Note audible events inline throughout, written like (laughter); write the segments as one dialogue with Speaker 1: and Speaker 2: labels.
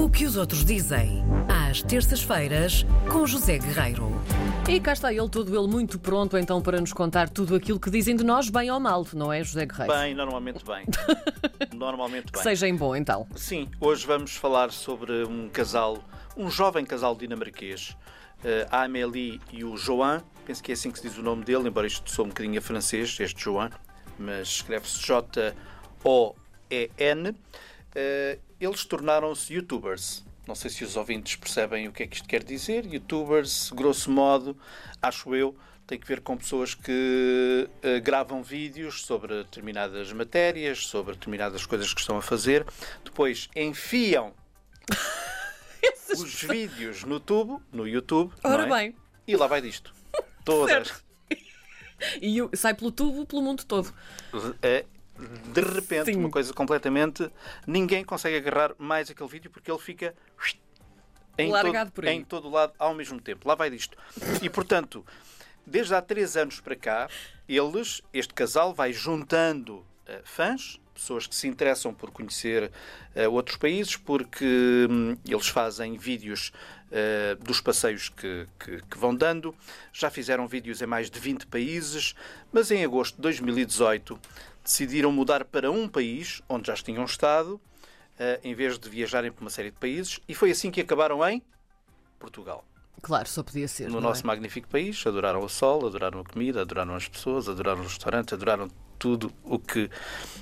Speaker 1: O que os outros dizem, às terças-feiras, com José Guerreiro.
Speaker 2: E cá está ele, todo ele muito pronto então para nos contar tudo aquilo que dizem de nós, bem ou mal, não é, José Guerreiro?
Speaker 3: Bem, normalmente bem. (laughs) normalmente
Speaker 2: que
Speaker 3: bem.
Speaker 2: seja em bom então.
Speaker 3: Sim, hoje vamos falar sobre um casal, um jovem casal dinamarquês, eh, a Amélie e o Joan. Penso que é assim que se diz o nome dele, embora isto sou um bocadinho a francês, este Joan, mas escreve-se J-O-E-N. Eh, Eles tornaram-se youtubers. Não sei se os ouvintes percebem o que é que isto quer dizer. Youtubers, grosso modo, acho eu, tem que ver com pessoas que eh, gravam vídeos sobre determinadas matérias, sobre determinadas coisas que estão a fazer, depois enfiam (laughs) os vídeos no tubo, no YouTube, não
Speaker 2: Ora
Speaker 3: é?
Speaker 2: bem.
Speaker 3: e lá vai disto. (laughs) Todas.
Speaker 2: Certo. E sai pelo tubo, pelo mundo todo.
Speaker 3: É, de repente,
Speaker 2: Sim.
Speaker 3: uma coisa completamente. Ninguém consegue agarrar mais aquele vídeo porque ele fica em,
Speaker 2: Largado
Speaker 3: todo, em todo lado ao mesmo tempo. Lá vai disto. E portanto, desde há três anos para cá, eles, este casal, vai juntando eh, fãs, pessoas que se interessam por conhecer eh, outros países, porque hum, eles fazem vídeos eh, dos passeios que, que- que vão dando. Já fizeram vídeos em mais de 20 países, mas em agosto de 2018 decidiram mudar para um país onde já tinham estado, eh, em vez de viajarem por uma série de países, e foi assim que acabaram em Portugal
Speaker 2: Claro, só podia ser.
Speaker 3: no nosso
Speaker 2: é?
Speaker 3: magnífico país, adoraram o sol, adoraram a comida, adoraram as pessoas, adoraram os restaurantes, adoraram tudo o que,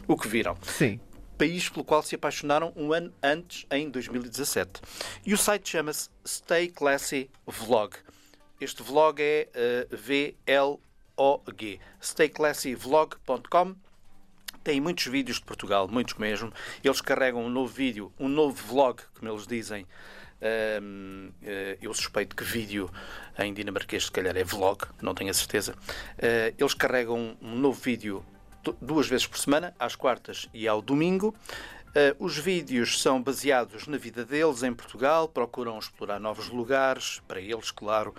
Speaker 3: o que viram.
Speaker 2: Sim.
Speaker 3: País pelo qual se apaixonaram um ano antes, em 2017. E o site chama-se Stay Classy Vlog. Este vlog é eh, V-L-O-G. StayClassyVlog.com tem muitos vídeos de Portugal, muitos mesmo. Eles carregam um novo vídeo, um novo vlog, como eles dizem. Eh, eu suspeito que vídeo em dinamarquês, se calhar, é vlog, não tenho a certeza. Eh, eles carregam um novo vídeo du- duas vezes por semana, às quartas e ao domingo. Eh, os vídeos são baseados na vida deles em Portugal, procuram explorar novos lugares, para eles, claro,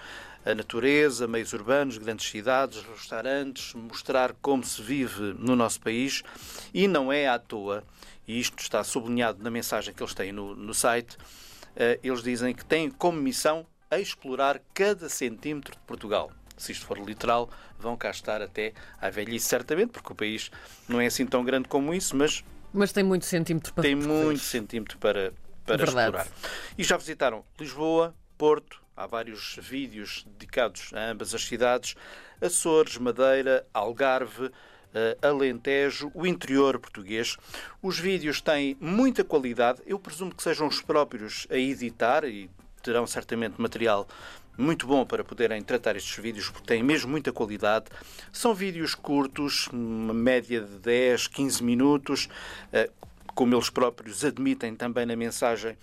Speaker 3: a natureza, meios urbanos, grandes cidades, restaurantes, mostrar como se vive no nosso país. E não é à toa, e isto está sublinhado na mensagem que eles têm no, no site, eh, eles dizem que têm como missão explorar cada centímetro de Portugal. Se isto for literal, vão cá estar até à velhice, certamente, porque o país não é assim tão grande como isso, mas
Speaker 2: Mas tem muito centímetro para
Speaker 3: tem muito centímetro para, para
Speaker 2: Verdade.
Speaker 3: explorar. E já visitaram Lisboa, Porto, há vários vídeos dedicados a ambas as cidades, Açores, Madeira, Algarve, eh, Alentejo, o interior português. Os vídeos têm muita qualidade, eu presumo que sejam os próprios a editar e terão certamente material muito bom para poderem tratar estes vídeos, porque têm mesmo muita qualidade. São vídeos curtos, uma média de 10, 15 minutos, eh, como eles próprios admitem também na mensagem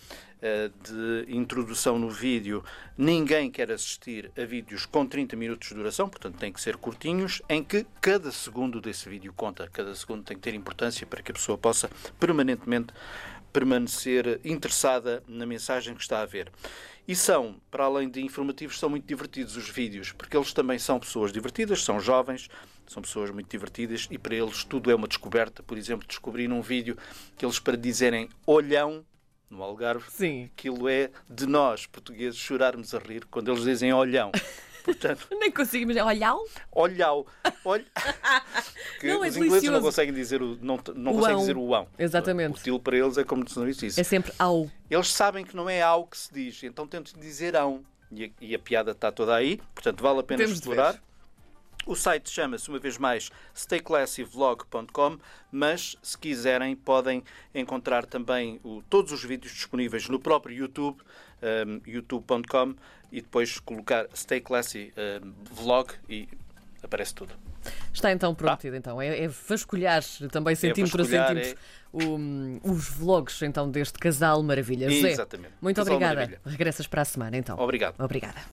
Speaker 3: de introdução no vídeo, ninguém quer assistir a vídeos com 30 minutos de duração, portanto têm que ser curtinhos, em que cada segundo desse vídeo conta, cada segundo tem que ter importância para que a pessoa possa permanentemente permanecer interessada na mensagem que está a ver. E são, para além de informativos, são muito divertidos os vídeos, porque eles também são pessoas divertidas, são jovens, são pessoas muito divertidas e para eles tudo é uma descoberta. Por exemplo, descobrir um vídeo que eles, para dizerem olhão no Algarve,
Speaker 2: Sim.
Speaker 3: aquilo é de nós, portugueses, chorarmos a rir quando eles dizem olhão. (laughs) Portanto,
Speaker 2: Nem consigo imaginar. Olhar
Speaker 3: olhau. Olh... Porque (laughs)
Speaker 2: Não, é
Speaker 3: os ingleses não conseguem dizer o, não, não conseguem dizer o ão.
Speaker 2: Exatamente.
Speaker 3: O estilo para eles é como não existisse.
Speaker 2: é sempre ao.
Speaker 3: Eles sabem que não é ao que se diz, então tentam dizer ão. E a, e a piada está toda aí, portanto vale a pena
Speaker 2: Temos
Speaker 3: explorar. O site chama-se, uma vez mais, stayclassyvlog.com, mas se quiserem podem encontrar também o- todos os vídeos disponíveis no próprio YouTube, um, youtube.com, e depois colocar Stay Classy um, Vlog e aparece tudo.
Speaker 2: Está então prometido, então. É, é vasculhar também centímetro
Speaker 3: vasculhar,
Speaker 2: a centímetro o- os vlogs então deste casal maravilha. José,
Speaker 3: Exatamente.
Speaker 2: muito
Speaker 3: Casal
Speaker 2: obrigada.
Speaker 3: maravilha.
Speaker 2: Regressas para a semana então.
Speaker 3: Obrigado.
Speaker 2: Obrigada.